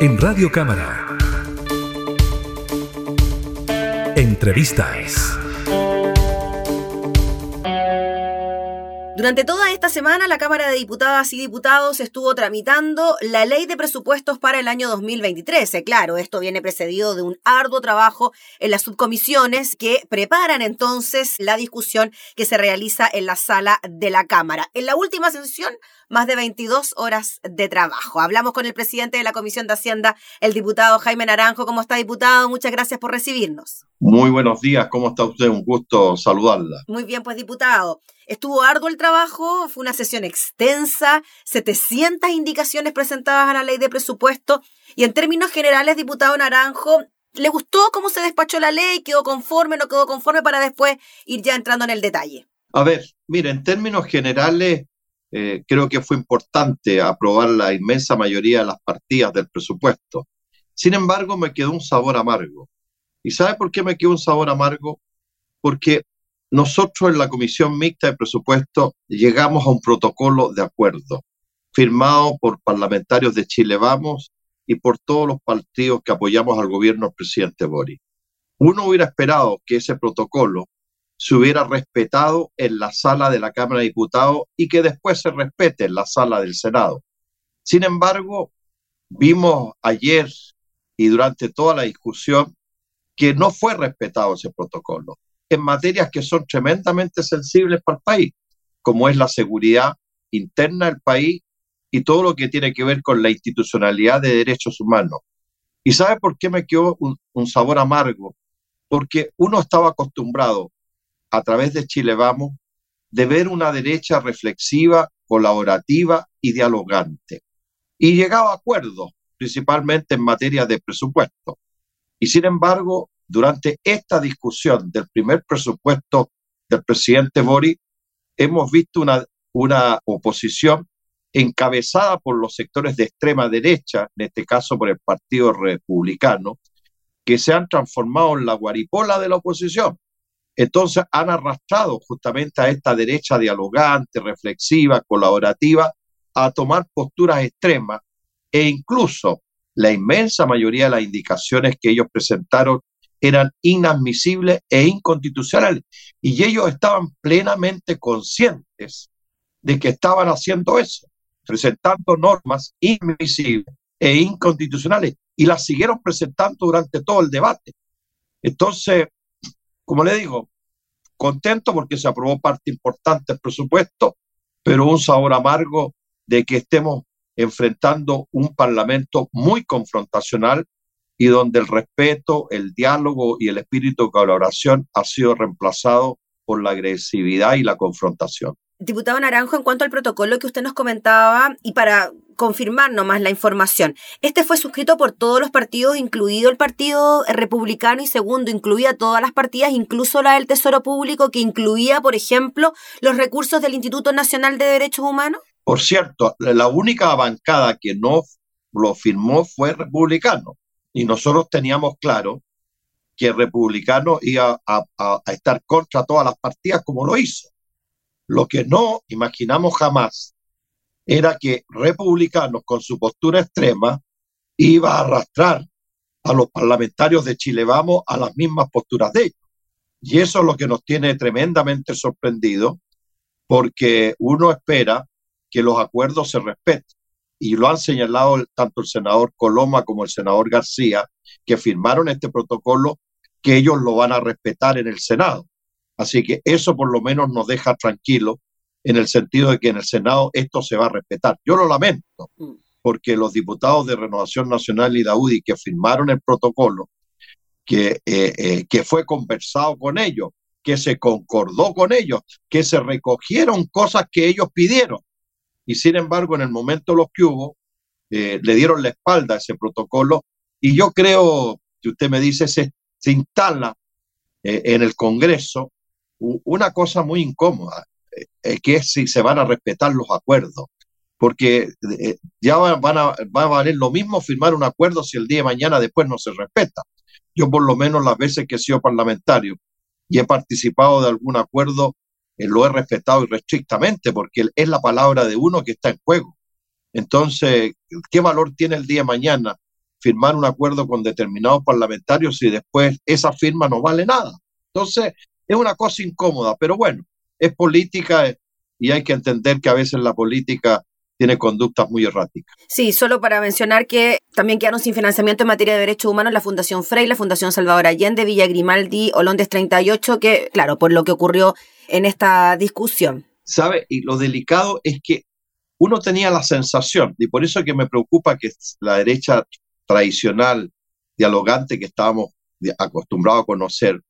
En Radio Cámara. Entrevistas. Durante toda esta semana, la Cámara de Diputadas y Diputados estuvo tramitando la ley de presupuestos para el año 2023. Eh, claro, esto viene precedido de un arduo trabajo en las subcomisiones que preparan entonces la discusión que se realiza en la sala de la Cámara. En la última sesión, más de 22 horas de trabajo. Hablamos con el presidente de la Comisión de Hacienda, el diputado Jaime Naranjo. ¿Cómo está, diputado? Muchas gracias por recibirnos. Muy buenos días, ¿cómo está usted? Un gusto saludarla. Muy bien, pues diputado. Estuvo arduo el trabajo, fue una sesión extensa, 700 indicaciones presentadas a la ley de presupuesto y en términos generales, diputado Naranjo, ¿le gustó cómo se despachó la ley? ¿Quedó conforme, no quedó conforme para después ir ya entrando en el detalle? A ver, mire, en términos generales, eh, creo que fue importante aprobar la inmensa mayoría de las partidas del presupuesto. Sin embargo, me quedó un sabor amargo. ¿Y sabe por qué me quedó un sabor amargo? Porque nosotros en la Comisión Mixta de Presupuesto llegamos a un protocolo de acuerdo firmado por parlamentarios de Chile Vamos y por todos los partidos que apoyamos al gobierno del presidente Boris. Uno hubiera esperado que ese protocolo se hubiera respetado en la sala de la Cámara de Diputados y que después se respete en la sala del Senado. Sin embargo, vimos ayer y durante toda la discusión que no fue respetado ese protocolo en materias que son tremendamente sensibles para el país, como es la seguridad interna del país y todo lo que tiene que ver con la institucionalidad de derechos humanos. ¿Y sabe por qué me quedó un, sabor amargo? Porque uno estaba acostumbrado a través de Chile Vamos de ver una derecha reflexiva, colaborativa y dialogante. Y llegaba a acuerdos, principalmente en materia de presupuesto. Y sin embargo, durante esta discusión del primer presupuesto del presidente Boric, hemos visto una, una oposición encabezada por los sectores de extrema derecha, en este caso por el Partido Republicano, que se han transformado en la guaripola de la oposición. Entonces han arrastrado justamente a esta derecha dialogante, reflexiva, colaborativa, a tomar posturas extremas e incluso la inmensa mayoría de las indicaciones que ellos presentaron eran inadmisibles e inconstitucionales. Y ellos estaban plenamente conscientes de que estaban haciendo eso, presentando normas inadmisibles e inconstitucionales, y las siguieron presentando durante todo el debate. Entonces, como le digo, contento porque se aprobó parte importante del presupuesto, pero un sabor amargo de que estemos enfrentando un parlamento muy confrontacional y donde el respeto, el diálogo y el espíritu de colaboración ha sido reemplazado por la agresividad y la confrontación. Diputado Naranjo, en cuanto al protocolo que usted nos comentaba, y para confirmar nomás la información. Este fue suscrito por todos los partidos, incluido el Partido Republicano y segundo, incluía todas las partidas, incluso la del Tesoro Público, que incluía, por ejemplo, los recursos del Instituto Nacional de Derechos Humanos. Por cierto, la única bancada que no lo firmó fue republicano. Y nosotros teníamos claro que republicano iba a, a estar contra todas las partidas como lo hizo. Lo que no imaginamos jamás era que republicanos con su postura extrema iba a arrastrar a los parlamentarios de Chile Vamos a las mismas posturas de ellos. Y eso es lo que nos tiene tremendamente sorprendido, porque uno espera que los acuerdos se respeten. Y lo han señalado tanto el senador Coloma como el senador García, que firmaron este protocolo, que ellos lo van a respetar en el Senado. Así que eso por lo menos nos deja tranquilos en el sentido de que en el Senado esto se va a respetar. Yo lo lamento, mm. porque los diputados de Renovación Nacional y Daudi que firmaron el protocolo, que, eh, eh, que fue conversado con ellos, que se concordó con ellos, que se recogieron cosas que ellos pidieron. Y sin embargo, en el momento los que hubo, eh, le dieron la espalda a ese protocolo y yo creo que usted me dice, se, se instala en el Congreso una cosa muy incómoda. Que si se van a respetar los acuerdos, porque eh, ya van a, va a valer lo mismo firmar un acuerdo si el día de mañana después no se respeta. Yo por lo menos las veces que he sido parlamentario y he participado de algún acuerdo, eh, lo he respetado irrestrictamente, porque es la palabra de uno que está en juego. Entonces, ¿qué valor tiene el día de mañana firmar un acuerdo con determinados parlamentarios y después esa firma no vale nada. Entonces, es una cosa incómoda, pero bueno, es política y hay que entender que a veces la política tiene conductas muy erráticas. Sí, solo para mencionar que también quedaron sin financiamiento en materia de derechos humanos la Fundación Frey, la Fundación Salvador Allende, Villa Grimaldi, Olondes 38, que, claro, por lo que ocurrió en esta discusión. ¿Sabe? Y lo delicado es que uno tenía la sensación, y por eso que me preocupa que la derecha tradicional, dialogante que estábamos acostumbrados a conocer,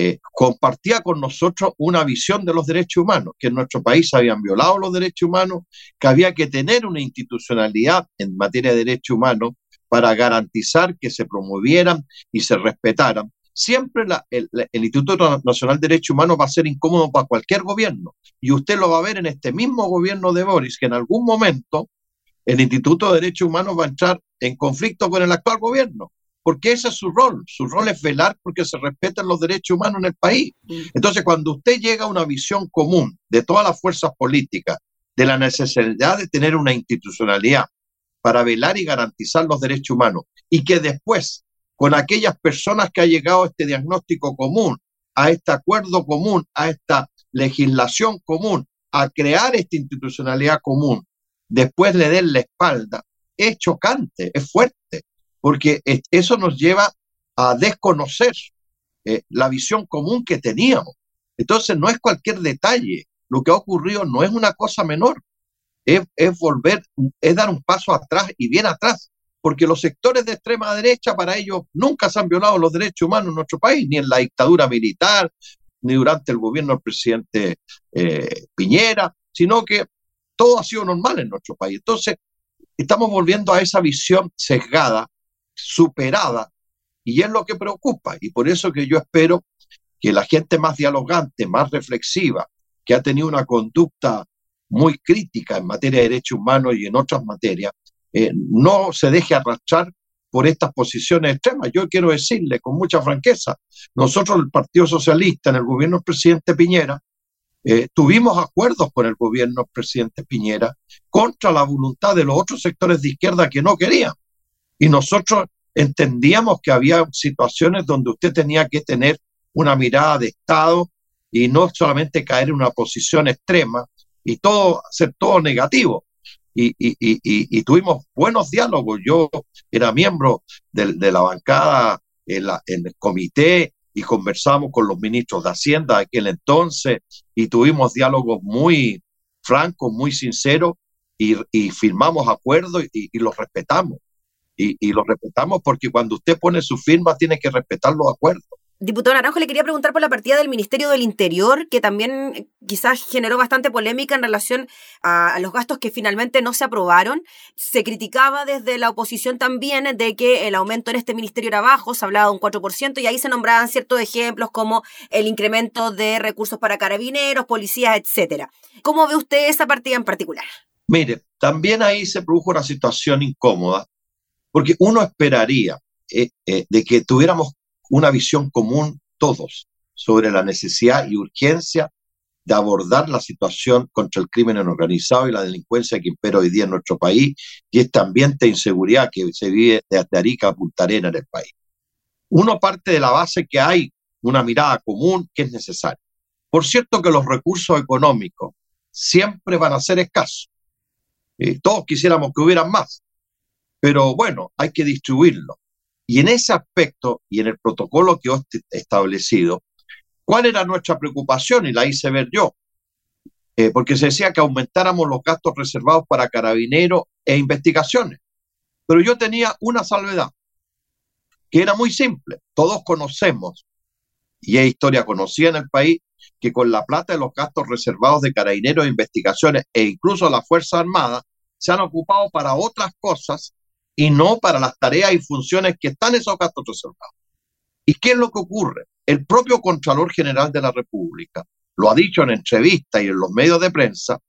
eh, compartía con nosotros una visión de los derechos humanos, que en nuestro país habían violado los derechos humanos, que había que tener una institucionalidad en materia de derechos humanos para garantizar que se promovieran y se respetaran. Siempre el, el, Instituto Nacional de Derechos Humanos va a ser incómodo para cualquier gobierno. Y usted lo va a ver en este mismo gobierno de Boris, que en algún momento el Instituto de Derechos Humanos va a entrar en conflicto con el actual gobierno porque ese es su rol. Su rol es velar porque se respeten los derechos humanos en el país. Entonces, cuando usted llega a una visión común de todas las fuerzas políticas, de la necesidad de tener una institucionalidad para velar y garantizar los derechos humanos, y que después, con aquellas personas que ha llegado a este diagnóstico común, a este acuerdo común, a esta legislación común, a crear esta institucionalidad común, después le den la espalda, es chocante, es fuerte porque eso nos lleva a desconocer eh, la visión común que teníamos. Entonces, no es cualquier detalle. Lo que ha ocurrido no es una cosa menor. Es, volver, es dar un paso atrás y bien atrás, porque los sectores de extrema derecha para ellos nunca se han violado los derechos humanos en nuestro país, ni en la dictadura militar, ni durante el gobierno del presidente eh, Piñera, sino que todo ha sido normal en nuestro país. Entonces, estamos volviendo a esa visión sesgada superada y es lo que preocupa y por eso que yo espero que la gente más dialogante, más reflexiva, que ha tenido una conducta muy crítica en materia de derechos humanos y en otras materias, eh, no se deje arrastrar por estas posiciones extremas. Yo quiero decirle con mucha franqueza, nosotros el Partido Socialista en el gobierno del presidente Piñera, eh, tuvimos acuerdos con el gobierno del presidente Piñera contra la voluntad de los otros sectores de izquierda que no querían. Y nosotros entendíamos que había situaciones donde usted tenía que tener una mirada de Estado y no solamente caer en una posición extrema y todo, ser todo negativo. Y, tuvimos buenos diálogos. Yo era miembro de, de la bancada en, la, en, el comité y conversamos con los ministros de Hacienda de aquel entonces y tuvimos diálogos muy francos, muy sinceros y, firmamos acuerdos y los respetamos y, lo respetamos porque cuando usted pone su firma tiene que respetar los acuerdos. Diputado Naranjo, le quería preguntar por la partida del Ministerio del Interior, que también eh, quizás generó bastante polémica en relación a, los gastos que finalmente no se aprobaron. Se criticaba desde la oposición también de que el aumento en este ministerio era bajo, se hablaba de un 4%, y ahí se nombraban ciertos ejemplos como el incremento de recursos para carabineros, policías, etcétera. ¿Cómo ve usted esa partida en particular? Mire, también ahí se produjo una situación incómoda, porque uno esperaría eh, eh, de que tuviéramos una visión común todos sobre la necesidad y urgencia de abordar la situación contra el crimen organizado y la delincuencia que impera hoy día en nuestro país y este ambiente de inseguridad que se vive desde Arica a Punta Arena en el país. Uno parte de la base que hay una mirada común que es necesaria. Por cierto que los recursos económicos siempre van a ser escasos. Eh, todos quisiéramos que hubieran más, pero bueno, hay que distribuirlo. Y en ese aspecto y en el protocolo que he establecido, ¿cuál era nuestra preocupación? Y la hice ver yo. Eh, porque se decía que aumentáramos los gastos reservados para carabineros e investigaciones. Pero yo tenía una salvedad, que era muy simple. Todos conocemos, y es historia conocida en el país, que con la plata de los gastos reservados de carabineros e investigaciones e incluso la Fuerza Armada se han ocupado para otras cosas y no para las tareas y funciones que están esos gastos reservados. ¿Y qué es lo que ocurre? El propio Contralor General de la República lo ha dicho en entrevistas y en los medios de prensa,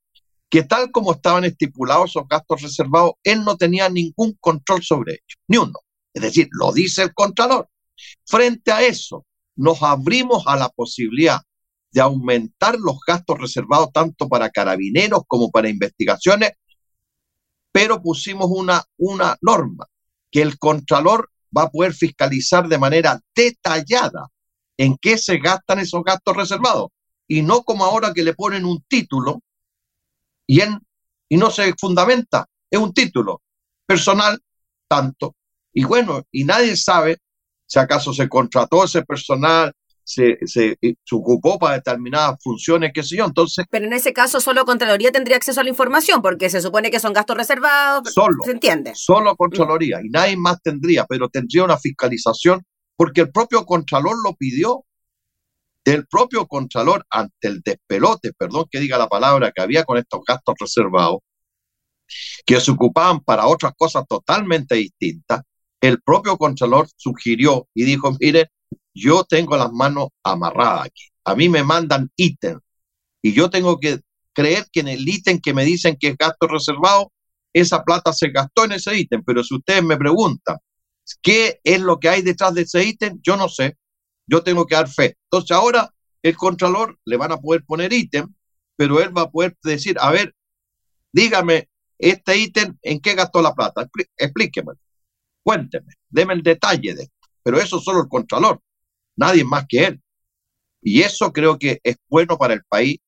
que tal como estaban estipulados esos gastos reservados, él no tenía ningún control sobre ellos, ni uno. Es decir, lo dice el Contralor. Frente a eso, nos abrimos a la posibilidad de aumentar los gastos reservados tanto para carabineros como para investigaciones pero pusimos una, una norma que el Contralor va a poder fiscalizar de manera detallada en qué se gastan esos gastos reservados. Y no como ahora que le ponen un título y, en, y no se fundamenta. Es un título personal, tanto. Y bueno, y nadie sabe si acaso se contrató ese personal, se, se, se, ocupó para determinadas funciones, qué sé yo. Entonces. Pero en ese caso, solo Contraloría tendría acceso a la información, porque se supone que son gastos reservados. Solo. ¿Se entiende? Solo Contraloría. Y nadie más tendría, pero tendría una fiscalización, porque el propio Contralor lo pidió. El propio Contralor, ante el despelote, perdón que diga la palabra, que había con estos gastos reservados, que se ocupaban para otras cosas totalmente distintas, el propio Contralor sugirió y dijo, mire, yo tengo las manos amarradas aquí. A mí me mandan ítem y yo tengo que creer que en el ítem que me dicen que es gasto reservado, esa plata se gastó en ese ítem. Pero si ustedes me preguntan qué es lo que hay detrás de ese ítem, yo no sé. Yo tengo que dar fe. Entonces ahora el Contralor le van a poder poner ítem, pero él va a poder decir, a ver, dígame, este ítem, ¿en qué gastó la plata? Explíqueme, cuénteme, deme el detalle de esto. Pero eso solo el Contralor nadie más que él. Y eso creo que es bueno para el país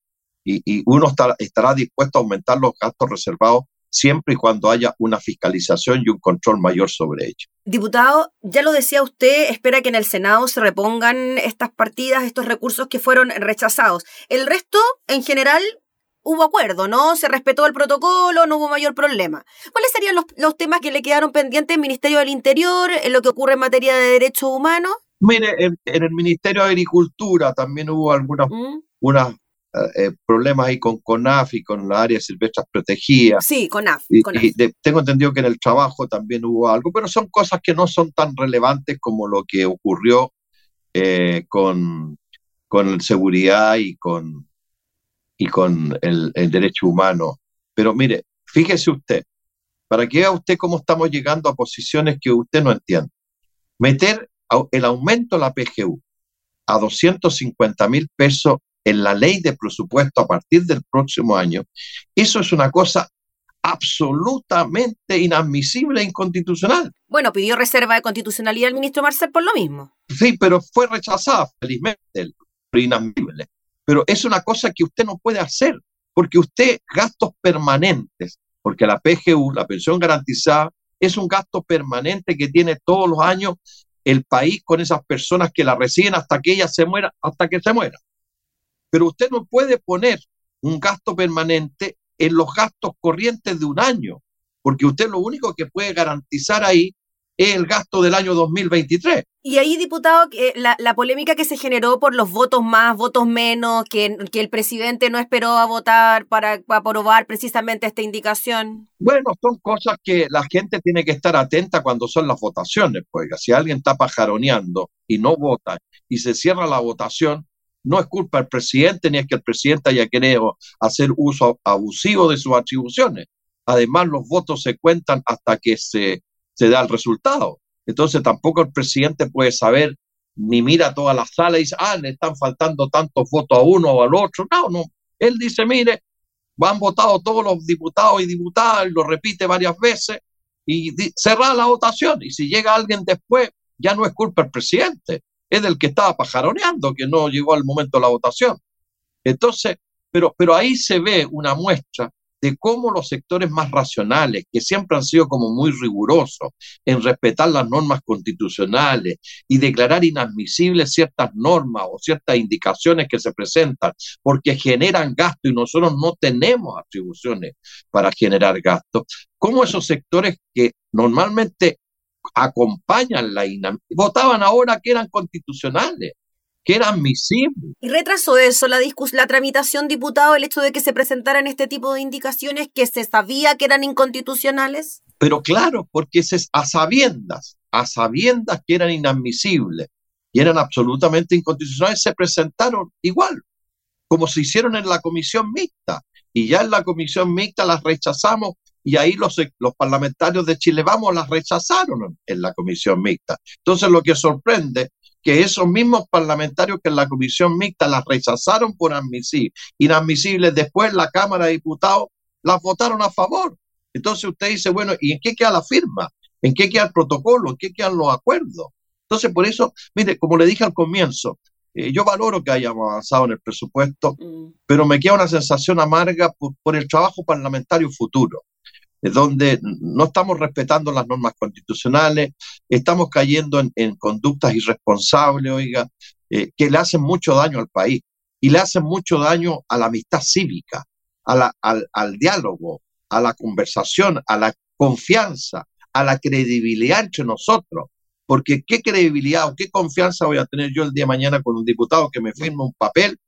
y, uno estará dispuesto a aumentar los gastos reservados siempre y cuando haya una fiscalización y un control mayor sobre ello. Diputado, ya lo decía usted, espera que en el Senado se repongan estas partidas, estos recursos que fueron rechazados. El resto, en general, hubo acuerdo, ¿no? Se respetó el protocolo, no hubo mayor problema. ¿Cuáles serían los, los temas que le quedaron pendientes al Ministerio del Interior, en lo que ocurre en materia de derechos humanos? Mire, en, el Ministerio de Agricultura también hubo algunos mm. eh, problemas ahí con CONAF y con las áreas silvestres protegidas. Sí, CONAF. Y, tengo entendido que en el trabajo también hubo algo, pero son cosas que no son tan relevantes como lo que ocurrió eh, con, con seguridad y con, y con el, el derecho humano. Pero mire, fíjese usted, para que vea usted cómo estamos llegando a posiciones que usted no entiende. Meter el aumento de la PGU a 250 mil pesos en la ley de presupuesto a partir del próximo año, eso es una cosa absolutamente inadmisible e inconstitucional. Bueno, pidió reserva de constitucionalidad el ministro Marcel por lo mismo. Sí, pero fue rechazada, felizmente, pero inadmisible. Pero es una cosa que usted no puede hacer, porque usted gastos permanentes, porque la PGU, la pensión garantizada, es un gasto permanente que tiene todos los años el país con esas personas que la reciben hasta que ella se muera, hasta que se muera. Pero usted no puede poner un gasto permanente en los gastos corrientes de un año, porque usted lo único que puede garantizar ahí es el gasto del año 2023. Y ahí, diputado, la, la polémica que se generó por los votos más, votos menos, que, que el presidente no esperó a votar para, para, aprobar precisamente esta indicación. Bueno, son cosas que la gente tiene que estar atenta cuando son las votaciones, pues si alguien está pajaroneando y no vota y se cierra la votación, no es culpa del presidente ni es que el presidente haya querido hacer uso abusivo de sus atribuciones. Además, los votos se cuentan hasta que se se da el resultado. Entonces tampoco el presidente puede saber ni mira toda la sala y dice, ah, le están faltando tantos votos a uno o al otro. No, no. Él dice, mire, han votado todos los diputados y diputadas, lo repite varias veces, y cerrar la votación. Y si llega alguien después, ya no es culpa del presidente, es del que estaba pajaroneando, que no llegó al momento de la votación. Entonces, pero, pero ahí se ve una muestra de cómo los sectores más racionales, que siempre han sido como muy rigurosos en respetar las normas constitucionales y declarar inadmisibles ciertas normas o ciertas indicaciones que se presentan porque generan gasto y nosotros no tenemos atribuciones para generar gasto, cómo esos sectores que normalmente acompañan la inadmisibilidad, votaban ahora que eran constitucionales que era admisible. ¿Y retrasó eso la, la tramitación, diputado, el hecho de que se presentaran este tipo de indicaciones que se sabía que eran inconstitucionales? Pero claro, porque a sabiendas, a sabiendas que eran inadmisibles y eran absolutamente inconstitucionales, se presentaron igual, como se hicieron en la comisión mixta. Y ya en la comisión mixta las rechazamos y ahí los, los parlamentarios de Chile Vamos las rechazaron en la comisión mixta. Entonces lo que sorprende que esos mismos parlamentarios que en la comisión mixta las rechazaron por admisibles, inadmisibles, después la Cámara de Diputados las votaron a favor. Entonces usted dice, bueno, ¿y en qué queda la firma? ¿En qué queda el protocolo? ¿En qué quedan los acuerdos? Entonces, por eso, mire, como le dije al comienzo, eh, yo valoro que hayamos avanzado en el presupuesto, mm. pero me queda una sensación amarga por, el trabajo parlamentario futuro, donde no estamos respetando las normas constitucionales, estamos cayendo en, conductas irresponsables, oiga, eh, que le hacen mucho daño al país y le hacen mucho daño a la amistad cívica, a al, al diálogo, a la conversación, a la confianza, a la credibilidad entre nosotros. Porque qué credibilidad o qué confianza voy a tener yo el día de mañana con un diputado que me firma un papel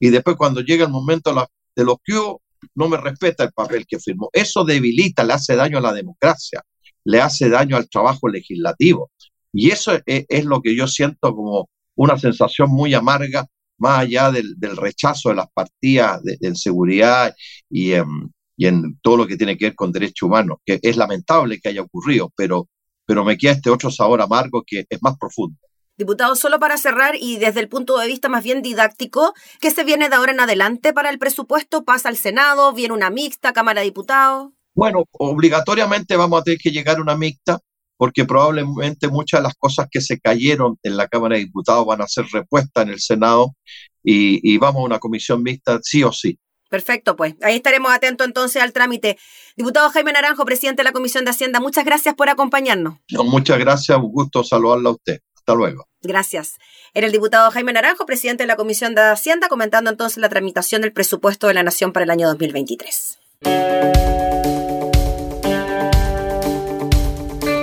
y después cuando llega el momento de los que no me respeta el papel que firmó. Eso debilita, le hace daño a la democracia, le hace daño al trabajo legislativo. Y eso es, lo que yo siento como una sensación muy amarga, más allá del, rechazo de las partidas de, seguridad y en, y en todo lo que tiene que ver con derechos humanos, que es lamentable que haya ocurrido, pero, pero me queda este otro sabor amargo que es más profundo. Diputado, solo para cerrar y desde el punto de vista más bien didáctico, ¿qué se viene de ahora en adelante para el presupuesto? ¿Pasa al Senado? ¿Viene una mixta, Cámara de Diputados? Bueno, obligatoriamente vamos a tener que llegar a una mixta porque probablemente muchas de las cosas que se cayeron en la Cámara de Diputados van a ser repuestas en el Senado y, y vamos a una comisión mixta sí o sí. Perfecto, pues ahí estaremos atentos entonces al trámite. Diputado Jaime Naranjo, presidente de la Comisión de Hacienda, muchas gracias por acompañarnos. muchas gracias, un gusto saludarla a usted. Hasta luego. Gracias. Era el diputado Jaime Naranjo, presidente de la Comisión de Hacienda, comentando entonces la tramitación del presupuesto de la Nación para el año 2023.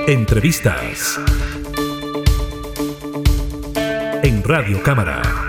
Entrevistas en Radio Cámara.